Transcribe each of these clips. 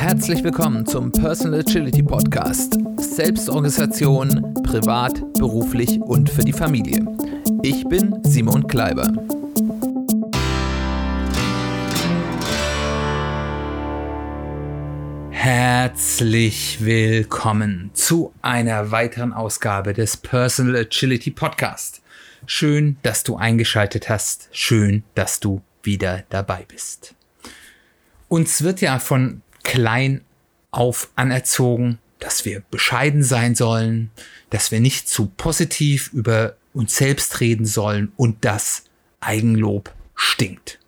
Herzlich willkommen zum Personal Agility Podcast. Selbstorganisation, privat, beruflich und für die Familie. Ich bin Simon Kleiber. Herzlich willkommen zu einer weiteren Ausgabe des Personal Agility Podcast. Schön, dass du eingeschaltet hast. Schön, dass du wieder dabei bist. Uns wird ja von klein auf anerzogen, dass wir bescheiden sein sollen, dass wir nicht zu positiv über uns selbst reden sollen und dass Eigenlob stinkt.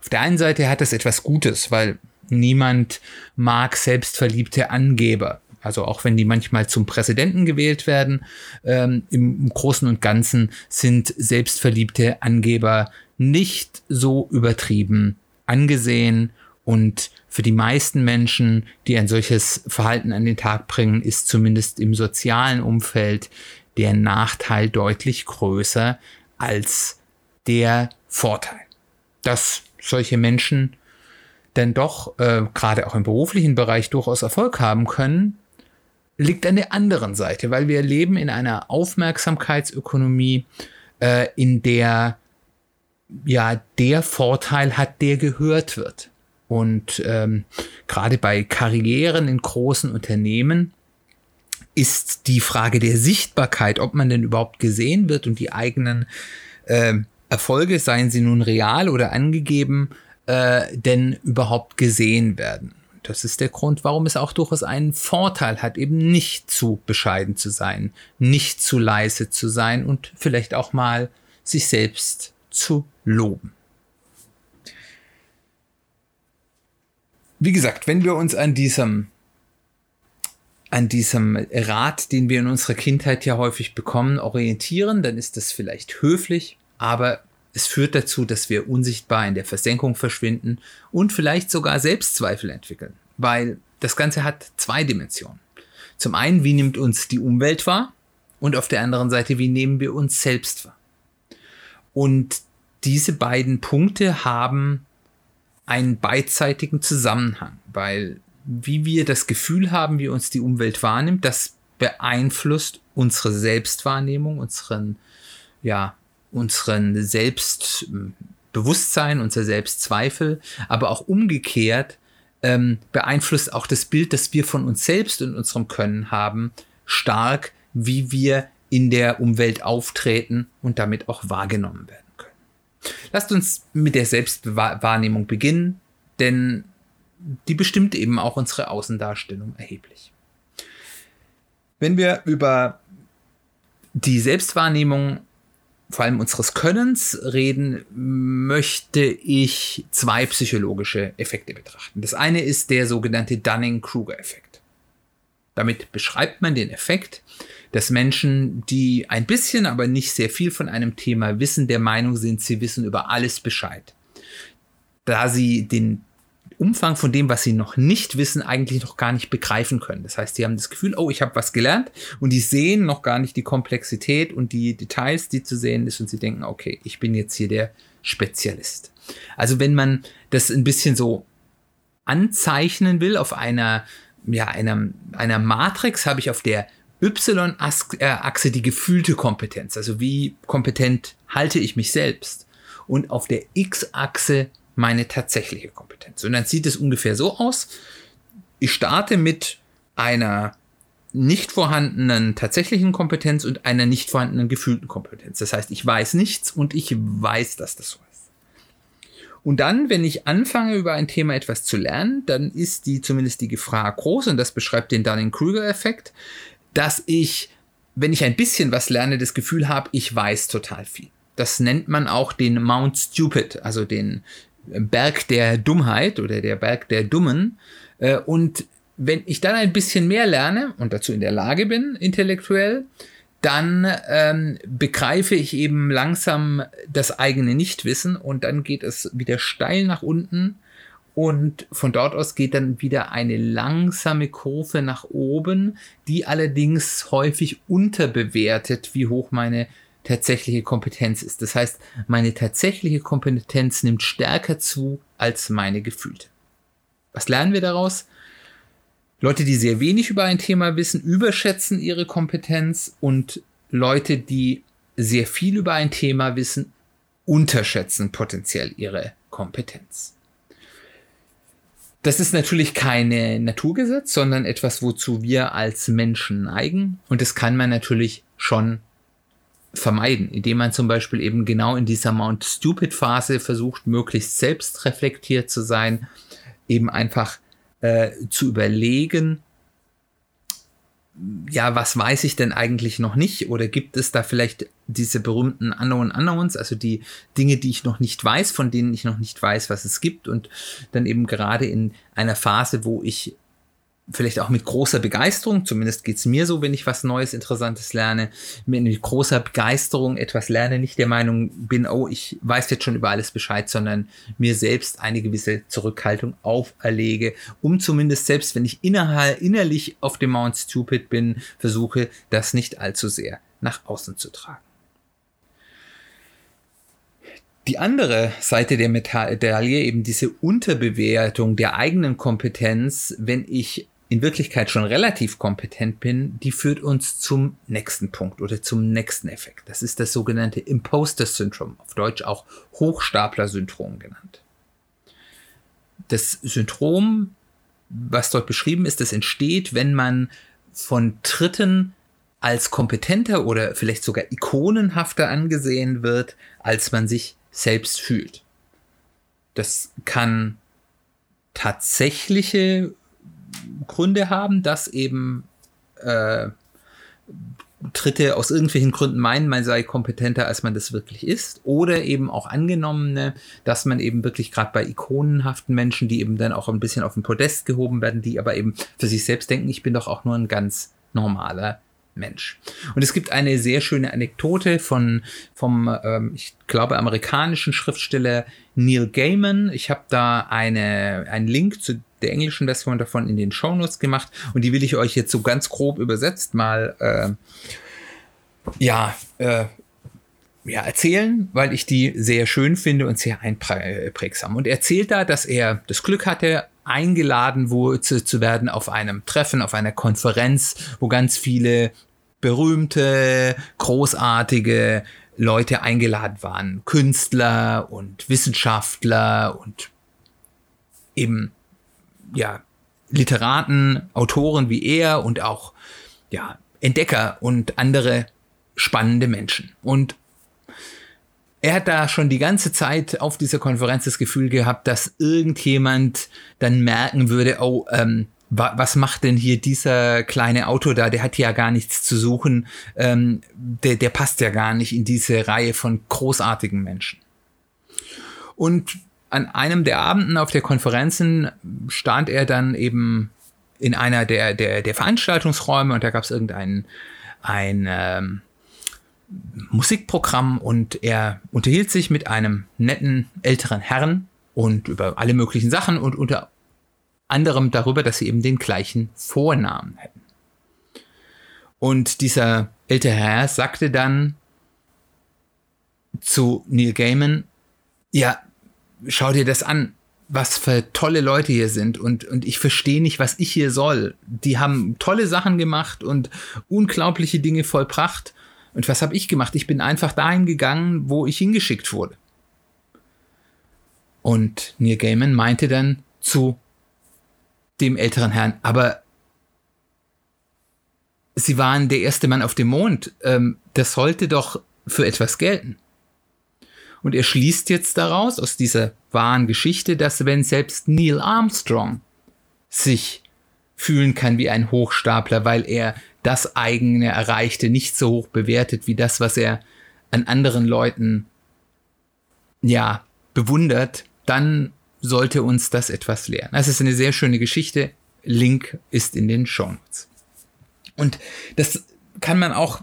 Auf der einen Seite hat das etwas Gutes, weil niemand mag selbstverliebte Angeber. Also auch wenn die manchmal zum Präsidenten gewählt werden, ähm, im Großen und Ganzen sind selbstverliebte Angeber nicht so übertrieben angesehen und für die meisten Menschen, die ein solches Verhalten an den Tag bringen, ist zumindest im sozialen Umfeld der Nachteil deutlich größer als der Vorteil. Dass solche Menschen denn doch äh, gerade auch im beruflichen Bereich durchaus Erfolg haben können, liegt an der anderen Seite, weil wir leben in einer Aufmerksamkeitsökonomie, äh, in der ja der Vorteil hat, der gehört wird. Und ähm, gerade bei Karrieren in großen Unternehmen ist die Frage der Sichtbarkeit, ob man denn überhaupt gesehen wird und die eigenen äh, Erfolge, seien sie nun real oder angegeben, äh, denn überhaupt gesehen werden. Das ist der Grund, warum es auch durchaus einen Vorteil hat, eben nicht zu bescheiden zu sein, nicht zu leise zu sein und vielleicht auch mal sich selbst zu loben. Wie gesagt, wenn wir uns an diesem an diesem Rat, den wir in unserer Kindheit ja häufig bekommen, orientieren, dann ist das vielleicht höflich, aber es führt dazu, dass wir unsichtbar in der Versenkung verschwinden und vielleicht sogar Selbstzweifel entwickeln, weil das Ganze hat zwei Dimensionen. Zum einen, wie nimmt uns die Umwelt wahr und auf der anderen Seite, wie nehmen wir uns selbst wahr. Und diese beiden Punkte haben einen beidseitigen Zusammenhang, weil wie wir das Gefühl haben, wie uns die Umwelt wahrnimmt, das beeinflusst unsere Selbstwahrnehmung, unseren, ja, unseren Selbstbewusstsein, unser Selbstzweifel, aber auch umgekehrt ähm, beeinflusst auch das Bild, das wir von uns selbst und unserem Können haben, stark, wie wir in der Umwelt auftreten und damit auch wahrgenommen werden. Lasst uns mit der Selbstwahrnehmung beginnen, denn die bestimmt eben auch unsere Außendarstellung erheblich. Wenn wir über die Selbstwahrnehmung vor allem unseres Könnens reden, möchte ich zwei psychologische Effekte betrachten. Das eine ist der sogenannte Dunning-Kruger-Effekt. Damit beschreibt man den Effekt, dass Menschen, die ein bisschen, aber nicht sehr viel von einem Thema wissen, der Meinung sind, sie wissen über alles Bescheid. Da sie den Umfang von dem, was sie noch nicht wissen, eigentlich noch gar nicht begreifen können. Das heißt, sie haben das Gefühl, oh, ich habe was gelernt und die sehen noch gar nicht die Komplexität und die Details, die zu sehen ist und sie denken, okay, ich bin jetzt hier der Spezialist. Also wenn man das ein bisschen so anzeichnen will auf einer, ja, einer, einer Matrix, habe ich auf der Y-Achse die gefühlte Kompetenz. Also wie kompetent halte ich mich selbst? Und auf der X-Achse meine tatsächliche Kompetenz. Und dann sieht es ungefähr so aus. Ich starte mit einer nicht vorhandenen tatsächlichen Kompetenz und einer nicht vorhandenen gefühlten Kompetenz. Das heißt, ich weiß nichts und ich weiß, dass das so ist. Und dann, wenn ich anfange, über ein Thema etwas zu lernen, dann ist die zumindest die Gefahr groß, und das beschreibt den Dunning-Kruger-Effekt, dass ich, wenn ich ein bisschen was lerne, das Gefühl habe, ich weiß total viel. Das nennt man auch den Mount Stupid, also den Berg der Dummheit oder der Berg der Dummen. Äh, und wenn ich dann ein bisschen mehr lerne und dazu in der Lage bin, intellektuell, dann ähm, begreife ich eben langsam das eigene Nichtwissen und dann geht es wieder steil nach unten und von dort aus geht dann wieder eine langsame Kurve nach oben, die allerdings häufig unterbewertet, wie hoch meine tatsächliche Kompetenz ist. Das heißt, meine tatsächliche Kompetenz nimmt stärker zu als meine gefühlte. Was lernen wir daraus? Leute, die sehr wenig über ein Thema wissen, überschätzen ihre Kompetenz und Leute, die sehr viel über ein Thema wissen, unterschätzen potenziell ihre Kompetenz. Das ist natürlich kein Naturgesetz, sondern etwas, wozu wir als Menschen neigen. Und das kann man natürlich schon vermeiden, indem man zum Beispiel eben genau in dieser Mount Stupid Phase versucht, möglichst selbst reflektiert zu sein, eben einfach äh, zu überlegen, ja, was weiß ich denn eigentlich noch nicht? Oder gibt es da vielleicht diese berühmten Unknown Unknowns, also die Dinge, die ich noch nicht weiß, von denen ich noch nicht weiß, was es gibt und dann eben gerade in einer Phase, wo ich vielleicht auch mit großer Begeisterung, zumindest geht's mir so, wenn ich was Neues, Interessantes lerne, mit großer Begeisterung etwas lerne, nicht der Meinung bin, oh, ich weiß jetzt schon über alles Bescheid, sondern mir selbst eine gewisse Zurückhaltung auferlege, um zumindest selbst, wenn ich innerhalb, innerlich auf dem Mount Stupid bin, versuche, das nicht allzu sehr nach außen zu tragen. Die andere Seite der Medaille, eben diese Unterbewertung der eigenen Kompetenz, wenn ich in Wirklichkeit schon relativ kompetent bin, die führt uns zum nächsten Punkt oder zum nächsten Effekt. Das ist das sogenannte Imposter-Syndrom, auf Deutsch auch Hochstapler-Syndrom genannt. Das Syndrom, was dort beschrieben ist, das entsteht, wenn man von Dritten als kompetenter oder vielleicht sogar ikonenhafter angesehen wird, als man sich selbst fühlt. Das kann tatsächliche Gründe haben, dass eben äh, Dritte aus irgendwelchen Gründen meinen, man sei kompetenter, als man das wirklich ist. Oder eben auch angenommene, dass man eben wirklich gerade bei ikonenhaften Menschen, die eben dann auch ein bisschen auf den Podest gehoben werden, die aber eben für sich selbst denken, ich bin doch auch nur ein ganz normaler Mensch. Und es gibt eine sehr schöne Anekdote von vom, ähm, ich glaube, amerikanischen Schriftsteller Neil Gaiman. Ich habe da eine, einen Link zu der englischen Version davon in den Shownotes gemacht und die will ich euch jetzt so ganz grob übersetzt mal äh, ja, äh, ja, erzählen, weil ich die sehr schön finde und sehr einprägsam. Und er erzählt da, dass er das Glück hatte, eingeladen wurde zu, zu werden auf einem Treffen, auf einer Konferenz, wo ganz viele berühmte, großartige Leute eingeladen waren. Künstler und Wissenschaftler und eben, ja, Literaten, Autoren wie er und auch, ja, Entdecker und andere spannende Menschen. Und er hat da schon die ganze Zeit auf dieser Konferenz das Gefühl gehabt, dass irgendjemand dann merken würde, oh, ähm, wa was macht denn hier dieser kleine Auto da? Der hat ja gar nichts zu suchen. Ähm, der, der passt ja gar nicht in diese Reihe von großartigen Menschen. Und an einem der Abenden auf der Konferenzen stand er dann eben in einer der, der, der Veranstaltungsräume und da gab es irgendeinen ein, ähm, Musikprogramm und er unterhielt sich mit einem netten älteren Herrn und über alle möglichen Sachen und unter anderem darüber, dass sie eben den gleichen Vornamen hätten. Und dieser ältere Herr sagte dann zu Neil Gaiman, ja, schau dir das an, was für tolle Leute hier sind und, und ich verstehe nicht, was ich hier soll. Die haben tolle Sachen gemacht und unglaubliche Dinge vollbracht und was habe ich gemacht? Ich bin einfach dahin gegangen, wo ich hingeschickt wurde. Und Neil Gaiman meinte dann zu dem älteren Herrn, aber Sie waren der erste Mann auf dem Mond. Ähm, das sollte doch für etwas gelten. Und er schließt jetzt daraus, aus dieser wahren Geschichte, dass wenn selbst Neil Armstrong sich fühlen kann wie ein Hochstapler, weil er das eigene Erreichte nicht so hoch bewertet wie das, was er an anderen Leuten ja bewundert, dann sollte uns das etwas lehren. Das ist eine sehr schöne Geschichte. Link ist in den Show Notes. Und das kann man auch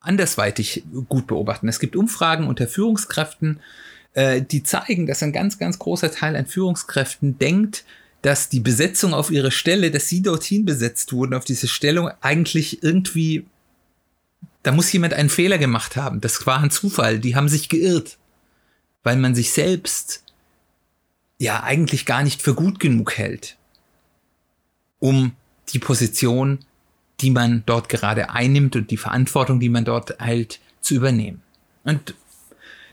andersweitig gut beobachten. Es gibt Umfragen unter Führungskräften, äh, die zeigen, dass ein ganz, ganz großer Teil an Führungskräften denkt, dass die Besetzung auf ihre Stelle, dass sie dorthin besetzt wurden, auf diese Stellung, eigentlich irgendwie, da muss jemand einen Fehler gemacht haben. Das war ein Zufall. Die haben sich geirrt, weil man sich selbst ja eigentlich gar nicht für gut genug hält, um die Position, die man dort gerade einnimmt und die Verantwortung, die man dort hält, zu übernehmen. Und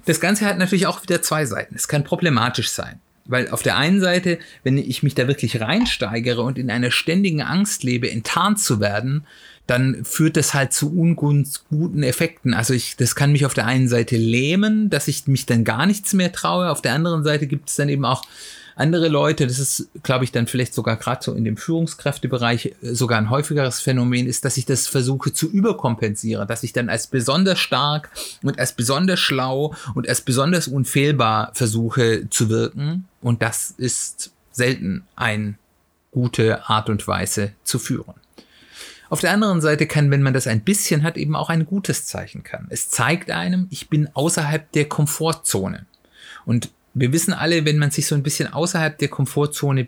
das Ganze hat natürlich auch wieder zwei Seiten. Es kann problematisch sein. Weil auf der einen Seite, wenn ich mich da wirklich reinsteigere und in einer ständigen Angst lebe, enttarnt zu werden, dann führt das halt zu unguten Effekten. Also ich, das kann mich auf der einen Seite lähmen, dass ich mich dann gar nichts mehr traue. Auf der anderen Seite gibt es dann eben auch andere Leute, das ist, glaube ich, dann vielleicht sogar gerade so in dem Führungskräftebereich äh, sogar ein häufigeres Phänomen ist, dass ich das versuche zu überkompensieren, dass ich dann als besonders stark und als besonders schlau und als besonders unfehlbar versuche zu wirken. Und das ist selten eine gute Art und Weise zu führen. Auf der anderen Seite kann, wenn man das ein bisschen hat, eben auch ein gutes Zeichen kann. Es zeigt einem, ich bin außerhalb der Komfortzone. Und wir wissen alle, wenn man sich so ein bisschen außerhalb der Komfortzone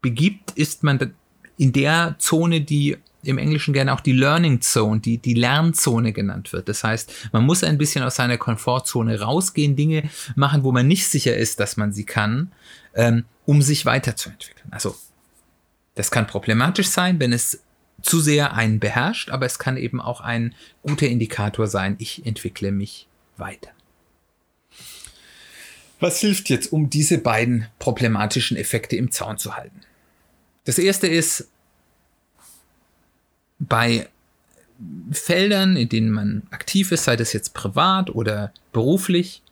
begibt, ist man in der Zone, die im Englischen gerne auch die Learning Zone, die, die Lernzone genannt wird. Das heißt, man muss ein bisschen aus seiner Komfortzone rausgehen, Dinge machen, wo man nicht sicher ist, dass man sie kann, ähm, um sich weiterzuentwickeln. Also, das kann problematisch sein, wenn es zu sehr einen beherrscht, aber es kann eben auch ein guter Indikator sein, ich entwickle mich weiter. Was hilft jetzt, um diese beiden problematischen Effekte im Zaun zu halten? Das erste ist, bei Feldern, in denen man aktiv ist, sei das jetzt privat oder beruflich,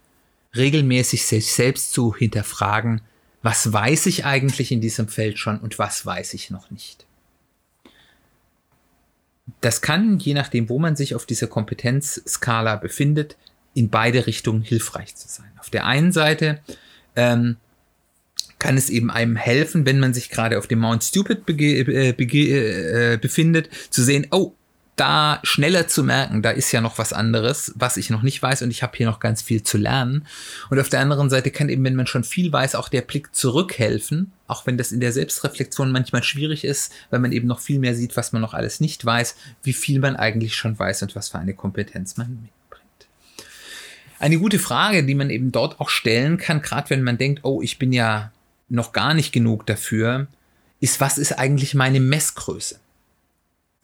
regelmäßig sich selbst zu hinterfragen, was weiß ich eigentlich in diesem Feld schon und was weiß ich noch nicht. Das kann, je nachdem, wo man sich auf dieser Kompetenzskala befindet, in beide Richtungen hilfreich zu sein. Auf der einen Seite ähm, kann es eben einem helfen, wenn man sich gerade auf dem Mount Stupid äh, äh, befindet, zu sehen, oh, da schneller zu merken, da ist ja noch was anderes, was ich noch nicht weiß und ich habe hier noch ganz viel zu lernen. Und auf der anderen Seite kann eben, wenn man schon viel weiß, auch der Blick zurückhelfen, auch wenn das in der Selbstreflexion manchmal schwierig ist, weil man eben noch viel mehr sieht, was man noch alles nicht weiß, wie viel man eigentlich schon weiß und was für eine Kompetenz man mit. Eine gute Frage, die man eben dort auch stellen kann, gerade wenn man denkt, oh, ich bin ja noch gar nicht genug dafür, ist, was ist eigentlich meine Messgröße?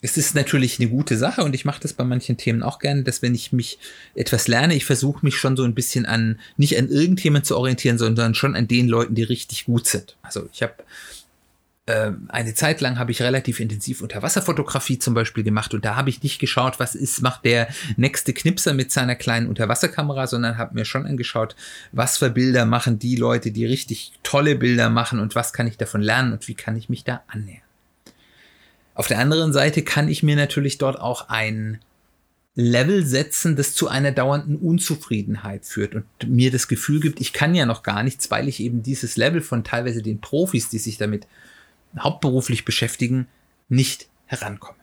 Es ist natürlich eine gute Sache und ich mache das bei manchen Themen auch gerne, dass wenn ich mich etwas lerne, ich versuche mich schon so ein bisschen an, nicht an irgendjemand zu orientieren, sondern schon an den Leuten, die richtig gut sind. Also ich habe eine Zeit lang habe ich relativ intensiv Unterwasserfotografie zum Beispiel gemacht und da habe ich nicht geschaut, was ist, macht der nächste Knipser mit seiner kleinen Unterwasserkamera, sondern habe mir schon angeschaut, was für Bilder machen die Leute, die richtig tolle Bilder machen und was kann ich davon lernen und wie kann ich mich da annähern. Auf der anderen Seite kann ich mir natürlich dort auch ein Level setzen, das zu einer dauernden Unzufriedenheit führt und mir das Gefühl gibt, ich kann ja noch gar nichts, weil ich eben dieses Level von teilweise den Profis, die sich damit hauptberuflich beschäftigen, nicht herankomme.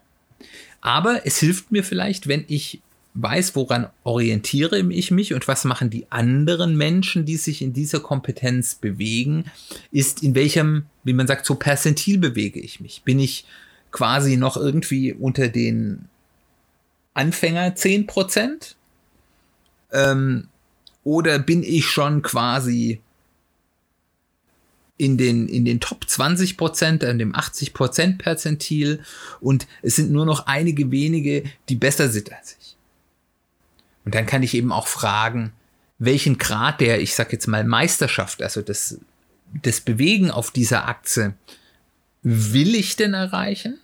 Aber es hilft mir vielleicht, wenn ich weiß, woran orientiere ich mich und was machen die anderen Menschen, die sich in dieser Kompetenz bewegen, ist in welchem, wie man sagt, so Perzentil bewege ich mich. Bin ich quasi noch irgendwie unter den Anfänger 10 Prozent? Ähm, oder bin ich schon quasi in den, in den Top 20 Prozent, an dem 80 Prozent Perzentil und es sind nur noch einige wenige, die besser sind als ich. Und dann kann ich eben auch fragen, welchen Grad der, ich sag jetzt mal Meisterschaft, also das, das Bewegen auf dieser Achse, will ich denn erreichen?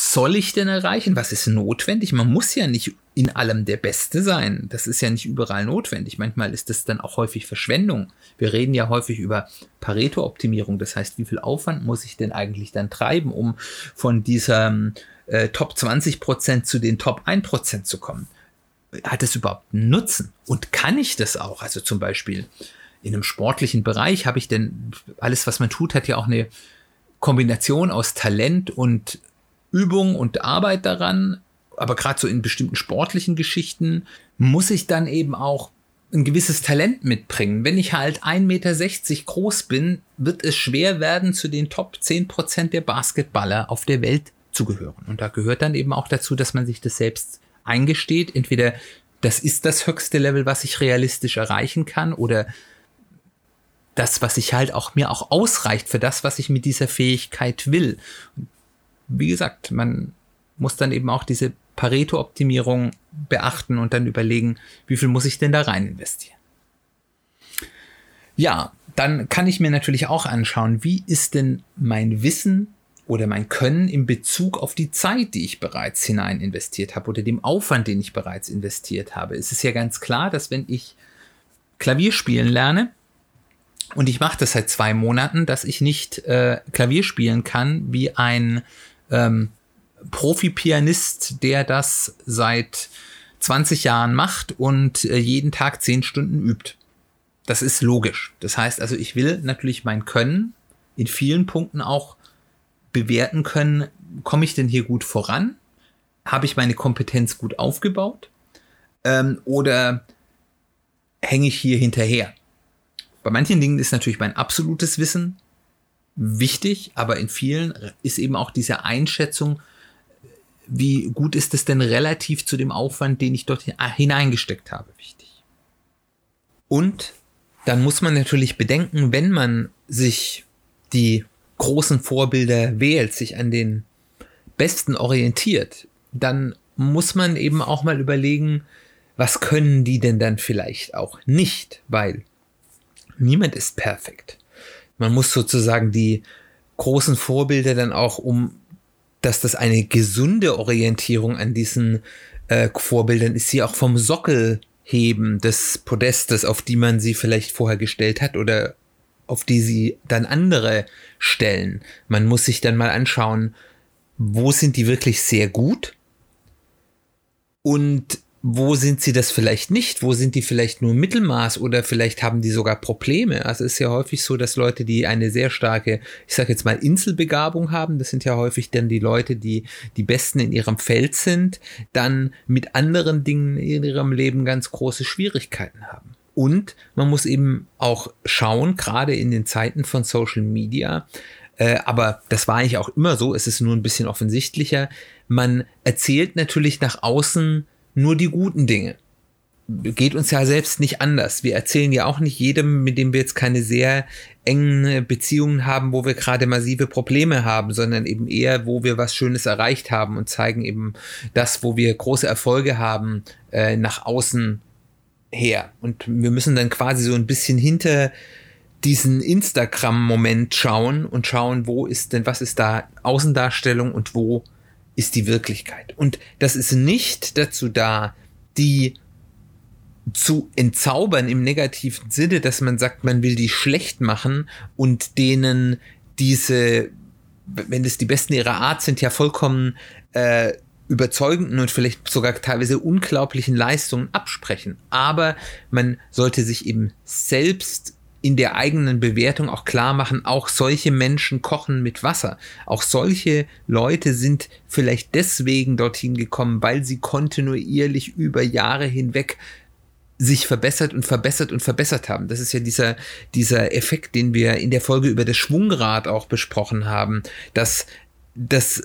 Soll ich denn erreichen? Was ist notwendig? Man muss ja nicht in allem der Beste sein. Das ist ja nicht überall notwendig. Manchmal ist das dann auch häufig Verschwendung. Wir reden ja häufig über Pareto-Optimierung. Das heißt, wie viel Aufwand muss ich denn eigentlich dann treiben, um von dieser äh, Top 20 Prozent zu den Top 1 Prozent zu kommen? Hat es überhaupt einen Nutzen? Und kann ich das auch? Also zum Beispiel in einem sportlichen Bereich habe ich denn alles, was man tut, hat ja auch eine Kombination aus Talent und Übung und Arbeit daran, aber gerade so in bestimmten sportlichen Geschichten muss ich dann eben auch ein gewisses Talent mitbringen. Wenn ich halt 1,60 Meter groß bin, wird es schwer werden, zu den Top 10% der Basketballer auf der Welt zu gehören. Und da gehört dann eben auch dazu, dass man sich das selbst eingesteht. Entweder das ist das höchste Level, was ich realistisch erreichen kann, oder das, was ich halt auch mir auch ausreicht für das, was ich mit dieser Fähigkeit will. Wie gesagt, man muss dann eben auch diese Pareto-Optimierung beachten und dann überlegen, wie viel muss ich denn da rein investieren. Ja, dann kann ich mir natürlich auch anschauen, wie ist denn mein Wissen oder mein Können in Bezug auf die Zeit, die ich bereits hinein investiert habe oder dem Aufwand, den ich bereits investiert habe. Es ist ja ganz klar, dass wenn ich Klavier spielen lerne und ich mache das seit zwei Monaten, dass ich nicht äh, Klavier spielen kann wie ein ähm, Profi-Pianist, der das seit 20 Jahren macht und äh, jeden Tag 10 Stunden übt. Das ist logisch. Das heißt also, ich will natürlich mein Können in vielen Punkten auch bewerten können, komme ich denn hier gut voran? Habe ich meine Kompetenz gut aufgebaut? Ähm, oder hänge ich hier hinterher? Bei manchen Dingen ist natürlich mein absolutes Wissen wichtig, aber in vielen ist eben auch diese Einschätzung, wie gut ist es denn relativ zu dem Aufwand, den ich dort hineingesteckt habe, wichtig. Und dann muss man natürlich bedenken, wenn man sich die großen Vorbilder wählt, sich an den Besten orientiert, dann muss man eben auch mal überlegen, was können die denn dann vielleicht auch nicht, weil niemand ist perfekt. Man muss sozusagen die großen Vorbilder dann auch um, dass das eine gesunde Orientierung an diesen äh, Vorbildern ist, sie auch vom Sockel heben des Podestes, auf die man sie vielleicht vorher gestellt hat oder auf die sie dann andere stellen. Man muss sich dann mal anschauen, wo sind die wirklich sehr gut und wo sind sie das vielleicht nicht? Wo sind die vielleicht nur Mittelmaß oder vielleicht haben die sogar Probleme? Also es ist ja häufig so, dass Leute, die eine sehr starke, ich sage jetzt mal Inselbegabung haben, das sind ja häufig dann die Leute, die die Besten in ihrem Feld sind, dann mit anderen Dingen in ihrem Leben ganz große Schwierigkeiten haben. Und man muss eben auch schauen, gerade in den Zeiten von Social Media, äh, aber das war eigentlich auch immer so, es ist nur ein bisschen offensichtlicher, man erzählt natürlich nach außen nur die guten Dinge. Geht uns ja selbst nicht anders. Wir erzählen ja auch nicht jedem, mit dem wir jetzt keine sehr engen Beziehungen haben, wo wir gerade massive Probleme haben, sondern eben eher, wo wir was Schönes erreicht haben und zeigen eben das, wo wir große Erfolge haben, äh, nach außen her. Und wir müssen dann quasi so ein bisschen hinter diesen Instagram-Moment schauen und schauen, wo ist denn, was ist da Außendarstellung und wo ist die Wirklichkeit. Und das ist nicht dazu da, die zu entzaubern im negativen Sinne, dass man sagt, man will die schlecht machen und denen diese, wenn es die Besten ihrer Art sind, ja vollkommen äh, überzeugenden und vielleicht sogar teilweise unglaublichen Leistungen absprechen. Aber man sollte sich eben selbst in der eigenen Bewertung auch klar machen, auch solche Menschen kochen mit Wasser. Auch solche Leute sind vielleicht deswegen dorthin gekommen, weil sie kontinuierlich über Jahre hinweg sich verbessert und verbessert und verbessert haben. Das ist ja dieser, dieser Effekt, den wir in der Folge über das Schwungrad auch besprochen haben, dass das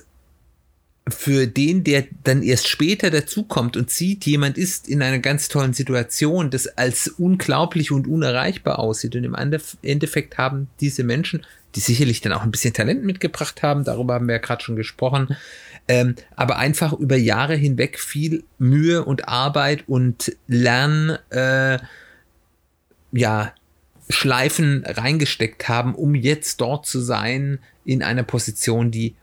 für den, der dann erst später dazukommt und sieht, jemand ist in einer ganz tollen Situation, das als unglaublich und unerreichbar aussieht. Und im Endeffekt haben diese Menschen, die sicherlich dann auch ein bisschen Talent mitgebracht haben, darüber haben wir ja gerade schon gesprochen, ähm, aber einfach über Jahre hinweg viel Mühe und Arbeit und Lern, äh, ja, Schleifen reingesteckt haben, um jetzt dort zu sein in einer Position, die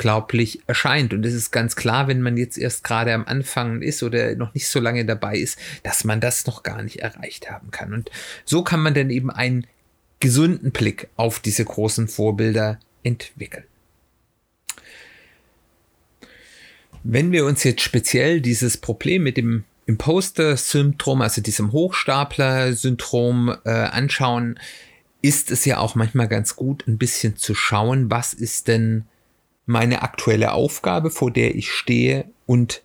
unglaublich erscheint. Und es ist ganz klar, wenn man jetzt erst gerade am Anfang ist oder noch nicht so lange dabei ist, dass man das noch gar nicht erreicht haben kann. Und so kann man dann eben einen gesunden Blick auf diese großen Vorbilder entwickeln. Wenn wir uns jetzt speziell dieses Problem mit dem Imposter-Syndrom, also diesem Hochstapler-Syndrom äh, anschauen, ist es ja auch manchmal ganz gut, ein bisschen zu schauen, was ist denn meine aktuelle Aufgabe, vor der ich stehe und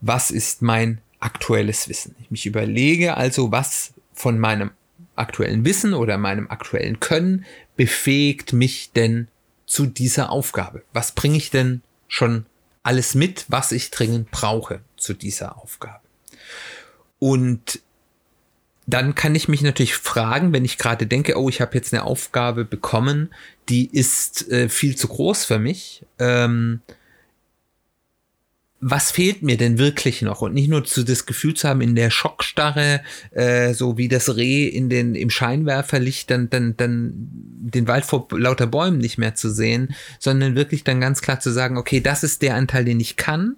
was ist mein aktuelles Wissen. Ich mich überlege also, was von meinem aktuellen Wissen oder meinem aktuellen Können befähigt mich denn zu dieser Aufgabe? Was bringe ich denn schon alles mit, was ich dringend brauche zu dieser Aufgabe? Und dann kann ich mich natürlich fragen, wenn ich gerade denke, oh, ich habe jetzt eine Aufgabe bekommen, die ist äh, viel zu groß für mich. Ähm, was fehlt mir denn wirklich noch? Und nicht nur zu das Gefühl zu haben, in der Schockstarre, äh, so wie das Reh in den, im Scheinwerferlicht, dann, dann, dann den Wald vor lauter Bäumen nicht mehr zu sehen, sondern wirklich dann ganz klar zu sagen, okay, das ist der Anteil, den ich kann.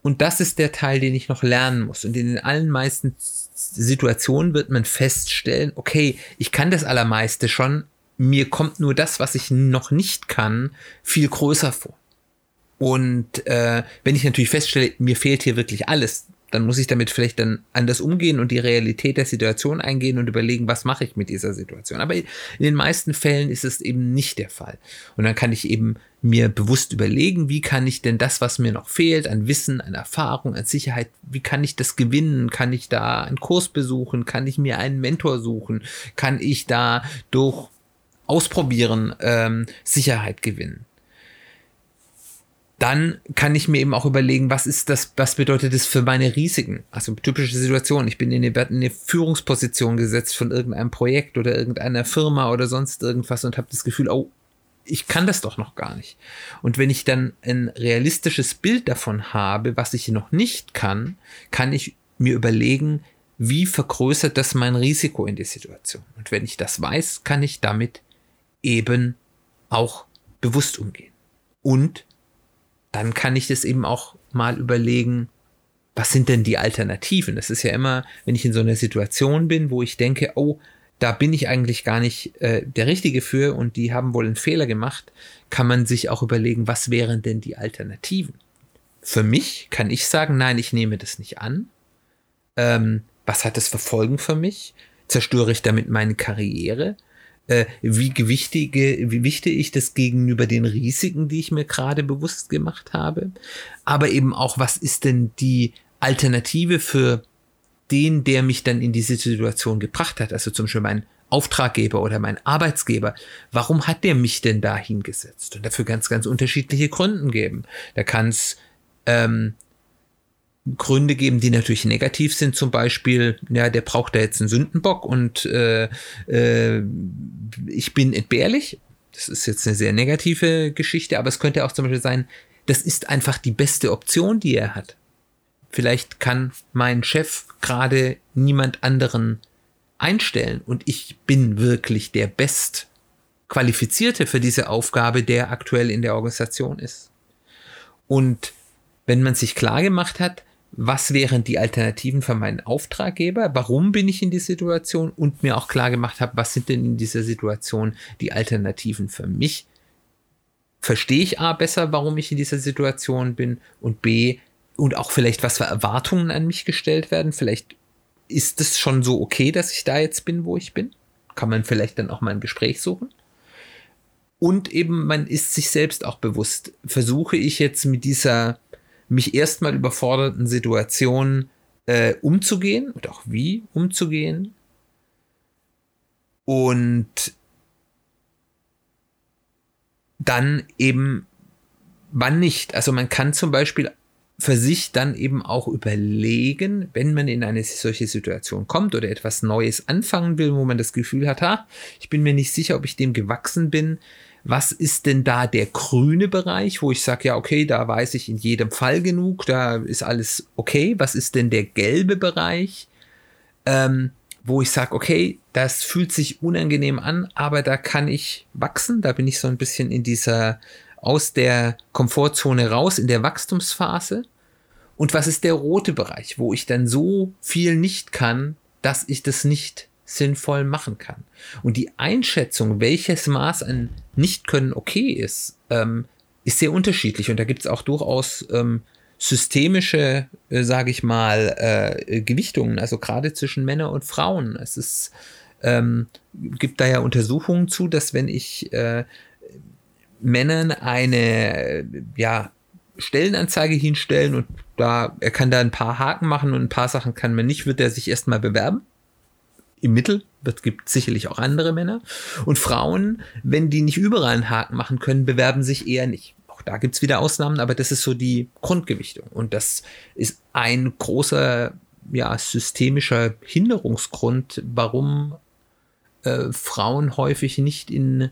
Und das ist der Teil, den ich noch lernen muss. Und in den allen meisten Situationen wird man feststellen, okay, ich kann das Allermeiste schon, mir kommt nur das, was ich noch nicht kann, viel größer vor. Und äh, wenn ich natürlich feststelle, mir fehlt hier wirklich alles, dann muss ich damit vielleicht dann anders umgehen und die Realität der Situation eingehen und überlegen, was mache ich mit dieser Situation. Aber in den meisten Fällen ist es eben nicht der Fall. Und dann kann ich eben mir bewusst überlegen, wie kann ich denn das, was mir noch fehlt, an Wissen, an Erfahrung, an Sicherheit, wie kann ich das gewinnen? Kann ich da einen Kurs besuchen? Kann ich mir einen Mentor suchen? Kann ich da durch Ausprobieren ähm, Sicherheit gewinnen? Dann kann ich mir eben auch überlegen, was ist das, was bedeutet das für meine Risiken? Also typische Situation, ich bin in eine, in eine Führungsposition gesetzt von irgendeinem Projekt oder irgendeiner Firma oder sonst irgendwas und habe das Gefühl, oh, ich kann das doch noch gar nicht. Und wenn ich dann ein realistisches Bild davon habe, was ich noch nicht kann, kann ich mir überlegen, wie vergrößert das mein Risiko in der Situation? Und wenn ich das weiß, kann ich damit eben auch bewusst umgehen. Und dann kann ich das eben auch mal überlegen, was sind denn die Alternativen? Das ist ja immer, wenn ich in so einer Situation bin, wo ich denke, oh, da bin ich eigentlich gar nicht äh, der Richtige für und die haben wohl einen Fehler gemacht, kann man sich auch überlegen, was wären denn die Alternativen? Für mich kann ich sagen, nein, ich nehme das nicht an. Ähm, was hat das für Folgen für mich? Zerstöre ich damit meine Karriere? Äh, wie gewichtige, wie wichtig ich das gegenüber den Risiken, die ich mir gerade bewusst gemacht habe, aber eben auch, was ist denn die Alternative für den, der mich dann in diese Situation gebracht hat, also zum Beispiel mein Auftraggeber oder mein Arbeitsgeber, warum hat der mich denn da hingesetzt? Und dafür ganz, ganz unterschiedliche Gründen geben. Da kann es ähm, Gründe geben, die natürlich negativ sind, zum Beispiel, ja, der braucht da jetzt einen Sündenbock und äh, äh, ich bin entbehrlich. Das ist jetzt eine sehr negative Geschichte, aber es könnte auch zum Beispiel sein, das ist einfach die beste Option, die er hat. Vielleicht kann mein Chef gerade niemand anderen einstellen und ich bin wirklich der Best qualifizierte für diese Aufgabe, der aktuell in der Organisation ist. Und wenn man sich klar gemacht hat, was wären die Alternativen für meinen Auftraggeber, warum bin ich in die Situation und mir auch klar gemacht habe, was sind denn in dieser Situation die Alternativen für mich. Verstehe ich A besser, warum ich in dieser Situation bin und B und auch vielleicht, was für Erwartungen an mich gestellt werden. Vielleicht ist es schon so okay, dass ich da jetzt bin, wo ich bin. Kann man vielleicht dann auch mal ein Gespräch suchen. Und eben, man ist sich selbst auch bewusst. Versuche ich jetzt mit dieser mich erstmal überforderten Situationen äh, umzugehen und auch wie umzugehen. Und dann eben, wann nicht. Also man kann zum Beispiel für sich dann eben auch überlegen, wenn man in eine solche Situation kommt oder etwas Neues anfangen will, wo man das Gefühl hat, ha, ich bin mir nicht sicher, ob ich dem gewachsen bin, was ist denn da der grüne Bereich, wo ich sage, ja, okay, da weiß ich in jedem Fall genug, da ist alles okay. Was ist denn der gelbe Bereich, ähm, wo ich sage, okay, das fühlt sich unangenehm an, aber da kann ich wachsen. Da bin ich so ein bisschen in dieser aus der Komfortzone raus, in der Wachstumsphase. Und was ist der rote Bereich, wo ich dann so viel nicht kann, dass ich das nicht sinnvoll machen kann. Und die Einschätzung, welches Maß an Nichtkönnen okay ist, ähm, ist sehr unterschiedlich. Und da gibt es auch durchaus ähm, systemische, äh, sage ich mal, äh, Gewichtungen, also gerade zwischen Männern und Frauen. Es ist, ähm, gibt da ja Untersuchungen zu, dass wenn ich äh, Männern eine ja, Stellenanzeige hinstellen und da, er kann da ein paar Haken machen und ein paar Sachen kann man nicht, wird er sich erstmal bewerben im Mittel. Es gibt sicherlich auch andere Männer. Und Frauen, wenn die nicht überall einen Haken machen können, bewerben sich eher nicht. Auch da gibt es wieder Ausnahmen, aber das ist so die Grundgewichtung. Und das ist ein großer ja, systemischer Hinderungsgrund, warum äh, Frauen häufig nicht in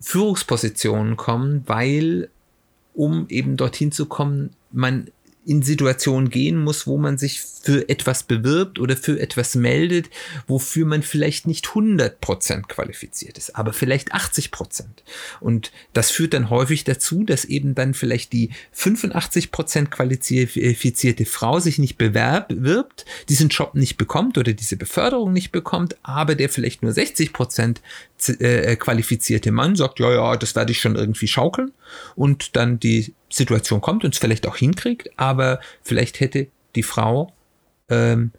Führungspositionen kommen, weil um eben dorthin zu kommen, man in Situationen gehen muss, wo man sich für etwas bewirbt oder für etwas meldet, wofür man vielleicht nicht 100% qualifiziert ist, aber vielleicht 80%. Und das führt dann häufig dazu, dass eben dann vielleicht die 85% qualifizierte Frau sich nicht bewirbt, diesen Job nicht bekommt oder diese Beförderung nicht bekommt, aber der vielleicht nur 60% äh, qualifizierte Mann sagt, ja, ja, das werde ich schon irgendwie schaukeln und dann die Situation kommt und es vielleicht auch hinkriegt, aber vielleicht hätte die Frau, ähm,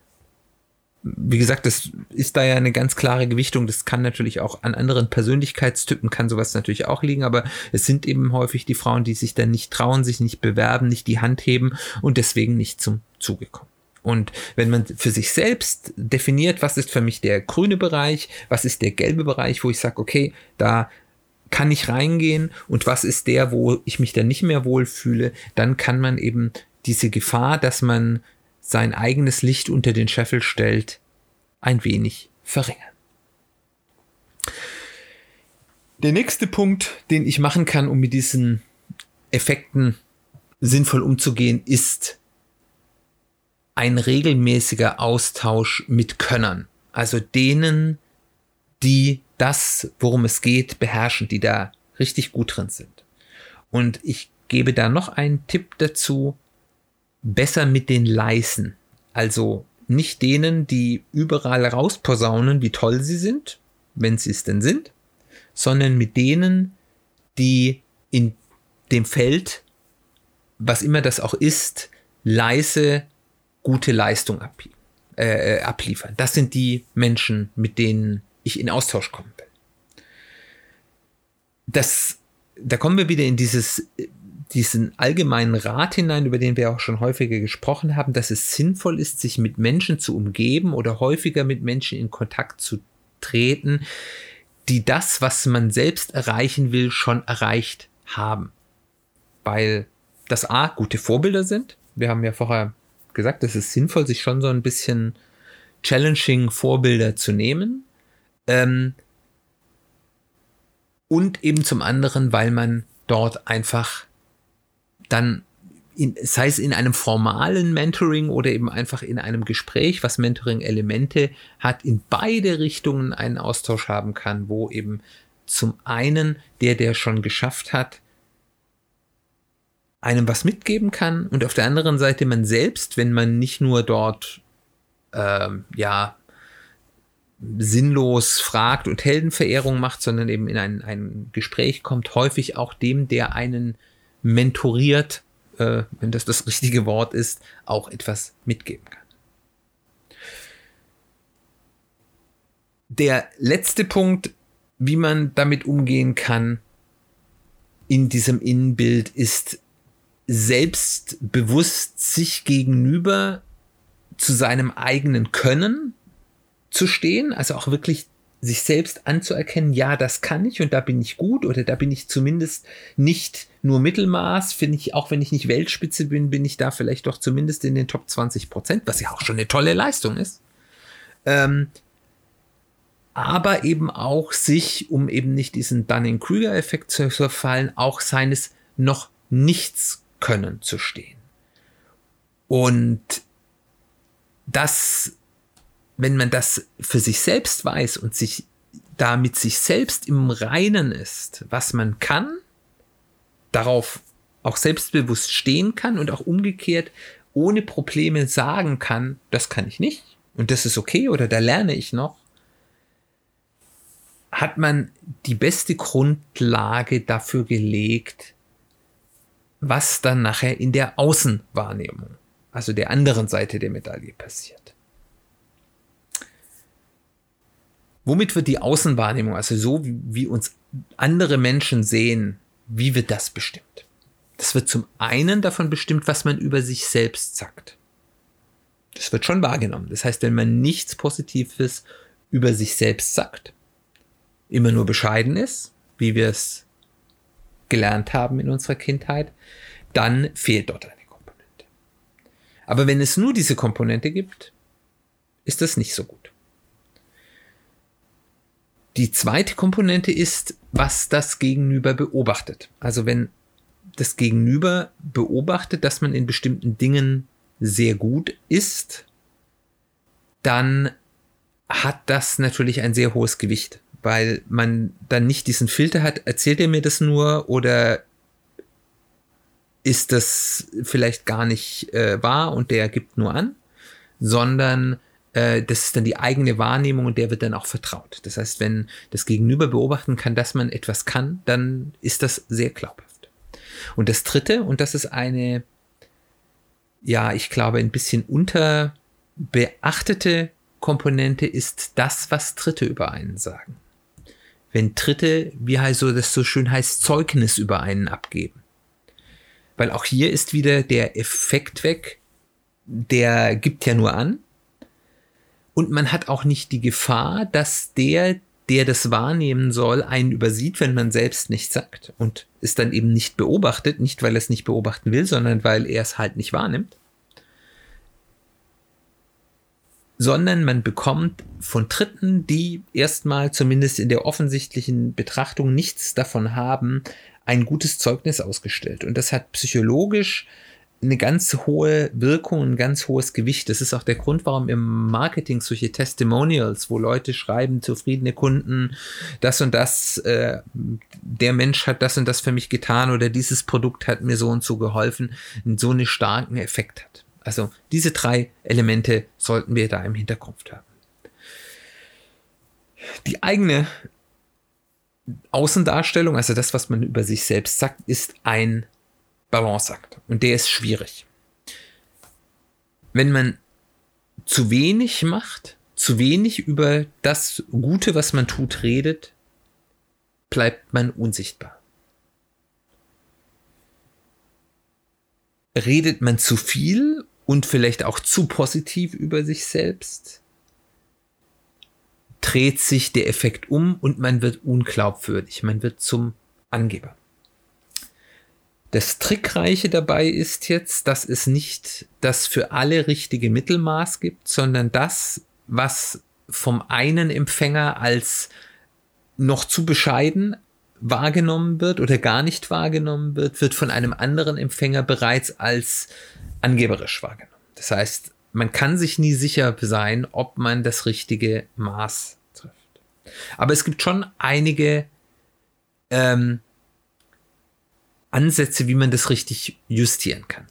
wie gesagt, das ist da ja eine ganz klare Gewichtung. Das kann natürlich auch an anderen Persönlichkeitstypen, kann sowas natürlich auch liegen, aber es sind eben häufig die Frauen, die sich dann nicht trauen, sich nicht bewerben, nicht die Hand heben und deswegen nicht zum Zuge kommen. Und wenn man für sich selbst definiert, was ist für mich der grüne Bereich, was ist der gelbe Bereich, wo ich sage, okay, da kann ich reingehen und was ist der, wo ich mich dann nicht mehr wohlfühle, dann kann man eben diese Gefahr, dass man sein eigenes Licht unter den Scheffel stellt, ein wenig verringern. Der nächste Punkt, den ich machen kann, um mit diesen Effekten sinnvoll umzugehen, ist ein regelmäßiger Austausch mit Könnern. Also denen, die das, worum es geht, beherrschen, die da richtig gut drin sind. Und ich gebe da noch einen Tipp dazu, besser mit den Leisen. Also nicht denen, die überall rausposaunen, wie toll sie sind, wenn sie es denn sind, sondern mit denen, die in dem Feld, was immer das auch ist, leise gute Leistung ab, äh, abliefern. Das sind die Menschen, mit denen ich in Austausch kommen will. Das, da kommen wir wieder in dieses, diesen allgemeinen Rat hinein, über den wir auch schon häufiger gesprochen haben, dass es sinnvoll ist, sich mit Menschen zu umgeben oder häufiger mit Menschen in Kontakt zu treten, die das, was man selbst erreichen will, schon erreicht haben. Weil das A, gute Vorbilder sind. Wir haben ja vorher gesagt, es ist sinnvoll, sich schon so ein bisschen challenging Vorbilder zu nehmen. Ähm, und eben zum anderen, weil man dort einfach dann, in, sei es in einem formalen Mentoring oder eben einfach in einem Gespräch, was Mentoring-Elemente hat, in beide Richtungen einen Austausch haben kann, wo eben zum einen der, der schon geschafft hat, einem was mitgeben kann und auf der anderen Seite man selbst, wenn man nicht nur dort ähm, ja sinnlos fragt und Heldenverehrung macht, sondern eben in ein, ein Gespräch kommt, häufig auch dem, der einen mentoriert, äh, wenn das das richtige Wort ist, auch etwas mitgeben kann. Der letzte Punkt, wie man damit umgehen kann in diesem Innenbild, ist selbstbewusst sich gegenüber zu seinem eigenen Können zu stehen, also auch wirklich sich selbst anzuerkennen, ja, das kann ich und da bin ich gut oder da bin ich zumindest nicht nur Mittelmaß, finde ich, auch wenn ich nicht Weltspitze bin, bin ich da vielleicht doch zumindest in den Top 20 Prozent, was ja auch schon eine tolle Leistung ist. Ähm, aber eben auch sich, um eben nicht diesen Dunning-Krüger-Effekt zu verfallen, auch seines noch nichts können zu stehen. Und das wenn man das für sich selbst weiß und sich da mit sich selbst im Reinen ist, was man kann, darauf auch selbstbewusst stehen kann und auch umgekehrt ohne Probleme sagen kann, das kann ich nicht und das ist okay oder da lerne ich noch, hat man die beste Grundlage dafür gelegt, was dann nachher in der Außenwahrnehmung, also der anderen Seite der Medaille passiert. Womit wird die Außenwahrnehmung, also so wie, uns andere Menschen sehen, wie wird das bestimmt? Das wird zum einen davon bestimmt, was man über sich selbst sagt. Das wird schon wahrgenommen. Das heißt, wenn man nichts Positives über sich selbst sagt, immer nur bescheiden ist, wie wir es gelernt haben in unserer Kindheit, dann fehlt dort eine Komponente. Aber wenn es nur diese Komponente gibt, ist das nicht so gut. Die zweite Komponente ist, was das Gegenüber beobachtet. Also wenn das Gegenüber beobachtet, dass man in bestimmten Dingen sehr gut ist, dann hat das natürlich ein sehr hohes Gewicht, weil man dann nicht diesen Filter hat, erzählt er mir das nur oder ist das vielleicht gar nicht äh, wahr und der gibt nur an, sondern äh, das ist dann die eigene Wahrnehmung und der wird dann auch vertraut. Das heißt, wenn das Gegenüber beobachten kann, dass man etwas kann, dann ist das sehr glaubhaft. Und das Dritte, und das ist eine, ja, ich glaube, ein bisschen unterbeachtete Komponente, ist das, was Dritte über einen sagen. Wenn Dritte, wie heißt so, das so schön heißt, Zeugnis über einen abgeben. Weil auch hier ist wieder der Effekt weg, der gibt ja nur an und man hat auch nicht die Gefahr, dass der, der das wahrnehmen soll, einen übersieht, wenn man selbst nichts sagt und es dann eben nicht beobachtet, nicht weil er es nicht beobachten will, sondern weil er es halt nicht wahrnimmt. Sondern man bekommt von Dritten, die erstmal zumindest in der offensichtlichen Betrachtung nichts davon haben, ein gutes Zeugnis ausgestellt. Und das hat psychologisch eine ganz hohe Wirkung, ein ganz hohes Gewicht. Das ist auch der Grund, warum im Marketing solche Testimonials, wo Leute schreiben, zufriedene Kunden, das und das, äh, der Mensch hat das und das für mich getan oder dieses Produkt hat mir so und so geholfen, so einen starken Effekt hat. Also diese drei Elemente sollten wir da im Hinterkopf haben. Die eigene Außendarstellung, also das, was man über sich selbst sagt, ist ein Balanceakt. Und der ist schwierig. Wenn man zu wenig macht, zu wenig über das Gute, was man tut, redet, bleibt man unsichtbar. Redet man zu viel und vielleicht auch zu positiv über sich selbst, dreht sich der Effekt um und man wird unglaubwürdig, man wird zum Angeber. Das Trickreiche dabei ist jetzt, dass es nicht das für alle richtige Mittelmaß gibt, sondern das, was vom einen Empfänger als noch zu bescheiden wahrgenommen wird oder gar nicht wahrgenommen wird, wird von einem anderen Empfänger bereits als angeberisch wahrgenommen. Das heißt, man kann sich nie sicher sein, ob man das richtige Maß trifft. Aber es gibt schon einige ähm, Ansätze, wie man das richtig justieren kann.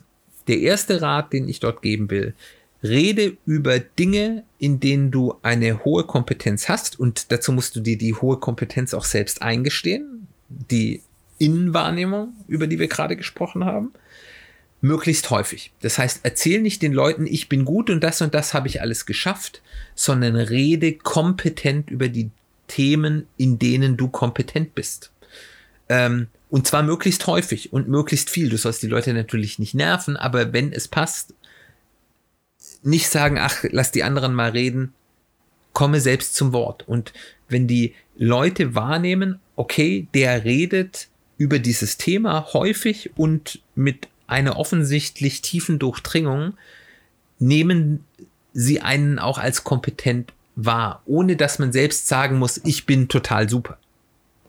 Der erste Rat, den ich dort geben will, rede über Dinge, in denen du eine hohe Kompetenz hast und dazu musst du dir die hohe Kompetenz auch selbst eingestehen, die Innenwahrnehmung, über die wir gerade gesprochen haben, möglichst häufig. Das heißt, erzähl nicht den Leuten, ich bin gut und das und das habe ich alles geschafft, sondern rede kompetent über die Themen, in denen du kompetent bist. Ähm, und zwar möglichst häufig und möglichst viel. Du sollst die Leute natürlich nicht nerven, aber wenn es passt, nicht sagen, ach, lass die anderen mal reden, komme selbst zum Wort. Und wenn die Leute wahrnehmen, okay, der redet über dieses Thema häufig und mit einer offensichtlich tiefen Durchdringung, nehmen sie einen auch als kompetent wahr, ohne dass man selbst sagen muss, ich bin total super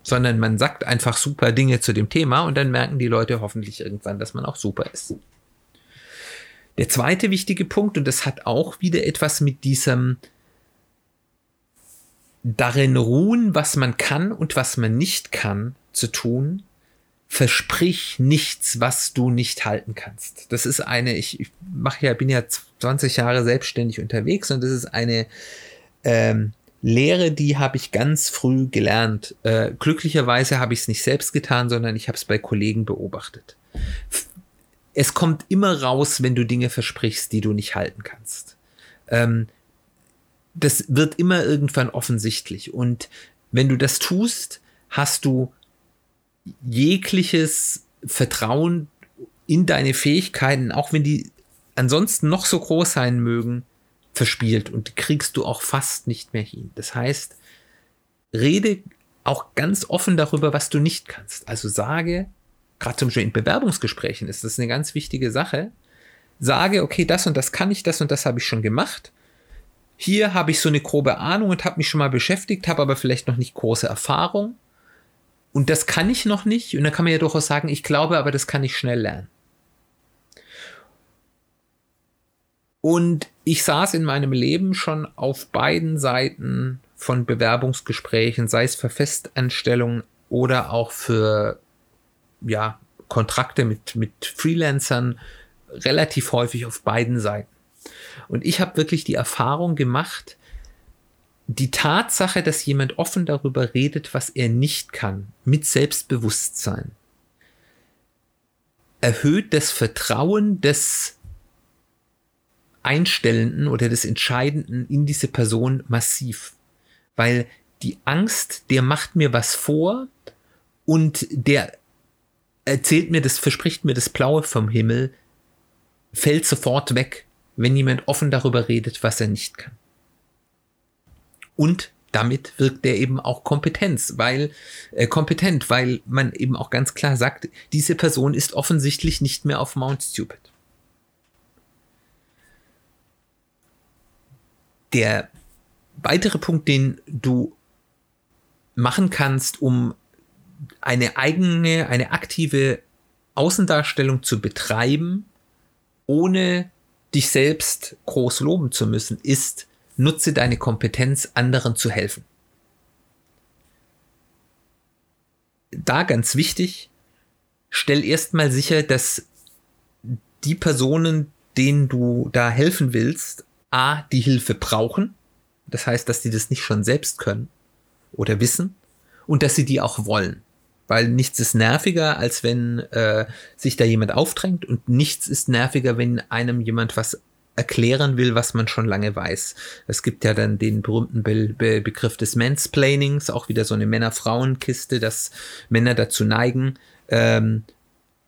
sondern man sagt einfach super Dinge zu dem Thema und dann merken die Leute hoffentlich irgendwann, dass man auch super ist. Der zweite wichtige Punkt, und das hat auch wieder etwas mit diesem darin ruhen, was man kann und was man nicht kann, zu tun, versprich nichts, was du nicht halten kannst. Das ist eine, ich, ich mache ja, bin ja 20 Jahre selbstständig unterwegs und das ist eine ähm, Lehre, die habe ich ganz früh gelernt. Äh, glücklicherweise habe ich es nicht selbst getan, sondern ich habe es bei Kollegen beobachtet. Es kommt immer raus, wenn du Dinge versprichst, die du nicht halten kannst. Ähm, das wird immer irgendwann offensichtlich. Und wenn du das tust, hast du jegliches Vertrauen in deine Fähigkeiten, auch wenn die ansonsten noch so groß sein mögen, verspielt und kriegst du auch fast nicht mehr hin. Das heißt, rede auch ganz offen darüber, was du nicht kannst. Also sage, gerade zum Beispiel in Bewerbungsgesprächen ist das eine ganz wichtige Sache, sage, okay, das und das kann ich, das und das habe ich schon gemacht. Hier habe ich so eine grobe Ahnung und habe mich schon mal beschäftigt, habe aber vielleicht noch nicht große Erfahrung. Und das kann ich noch nicht. Und dann kann man ja durchaus sagen, ich glaube, aber das kann ich schnell lernen. Und ich saß in meinem Leben schon auf beiden Seiten von Bewerbungsgesprächen, sei es für Festanstellungen oder auch für ja, Kontrakte mit, mit Freelancern, relativ häufig auf beiden Seiten. Und ich habe wirklich die Erfahrung gemacht, die Tatsache, dass jemand offen darüber redet, was er nicht kann, mit Selbstbewusstsein, erhöht das Vertrauen des Einstellenden oder des Entscheidenden in diese Person massiv. Weil die Angst, der macht mir was vor und der erzählt mir das, verspricht mir das Blaue vom Himmel, fällt sofort weg, wenn jemand offen darüber redet, was er nicht kann. Und damit wirkt er eben auch Kompetenz, weil äh, kompetent, weil man eben auch ganz klar sagt, diese Person ist offensichtlich nicht mehr auf Mount Stupid. Der weitere Punkt, den du machen kannst, um eine eigene, eine aktive Außendarstellung zu betreiben, ohne dich selbst groß loben zu müssen, ist, nutze deine Kompetenz, anderen zu helfen. Da ganz wichtig, stell erstmal sicher, dass die Personen, denen du da helfen willst, a, die Hilfe brauchen, das heißt, dass die das nicht schon selbst können oder wissen und dass sie die auch wollen. Weil nichts ist nerviger, als wenn äh, sich da jemand aufdrängt und nichts ist nerviger, wenn einem jemand was erklären will, was man schon lange weiß. Es gibt ja dann den berühmten Be Be Begriff des Mansplainings, auch wieder so eine Männer-Frauen-Kiste, dass Männer dazu neigen, ähm,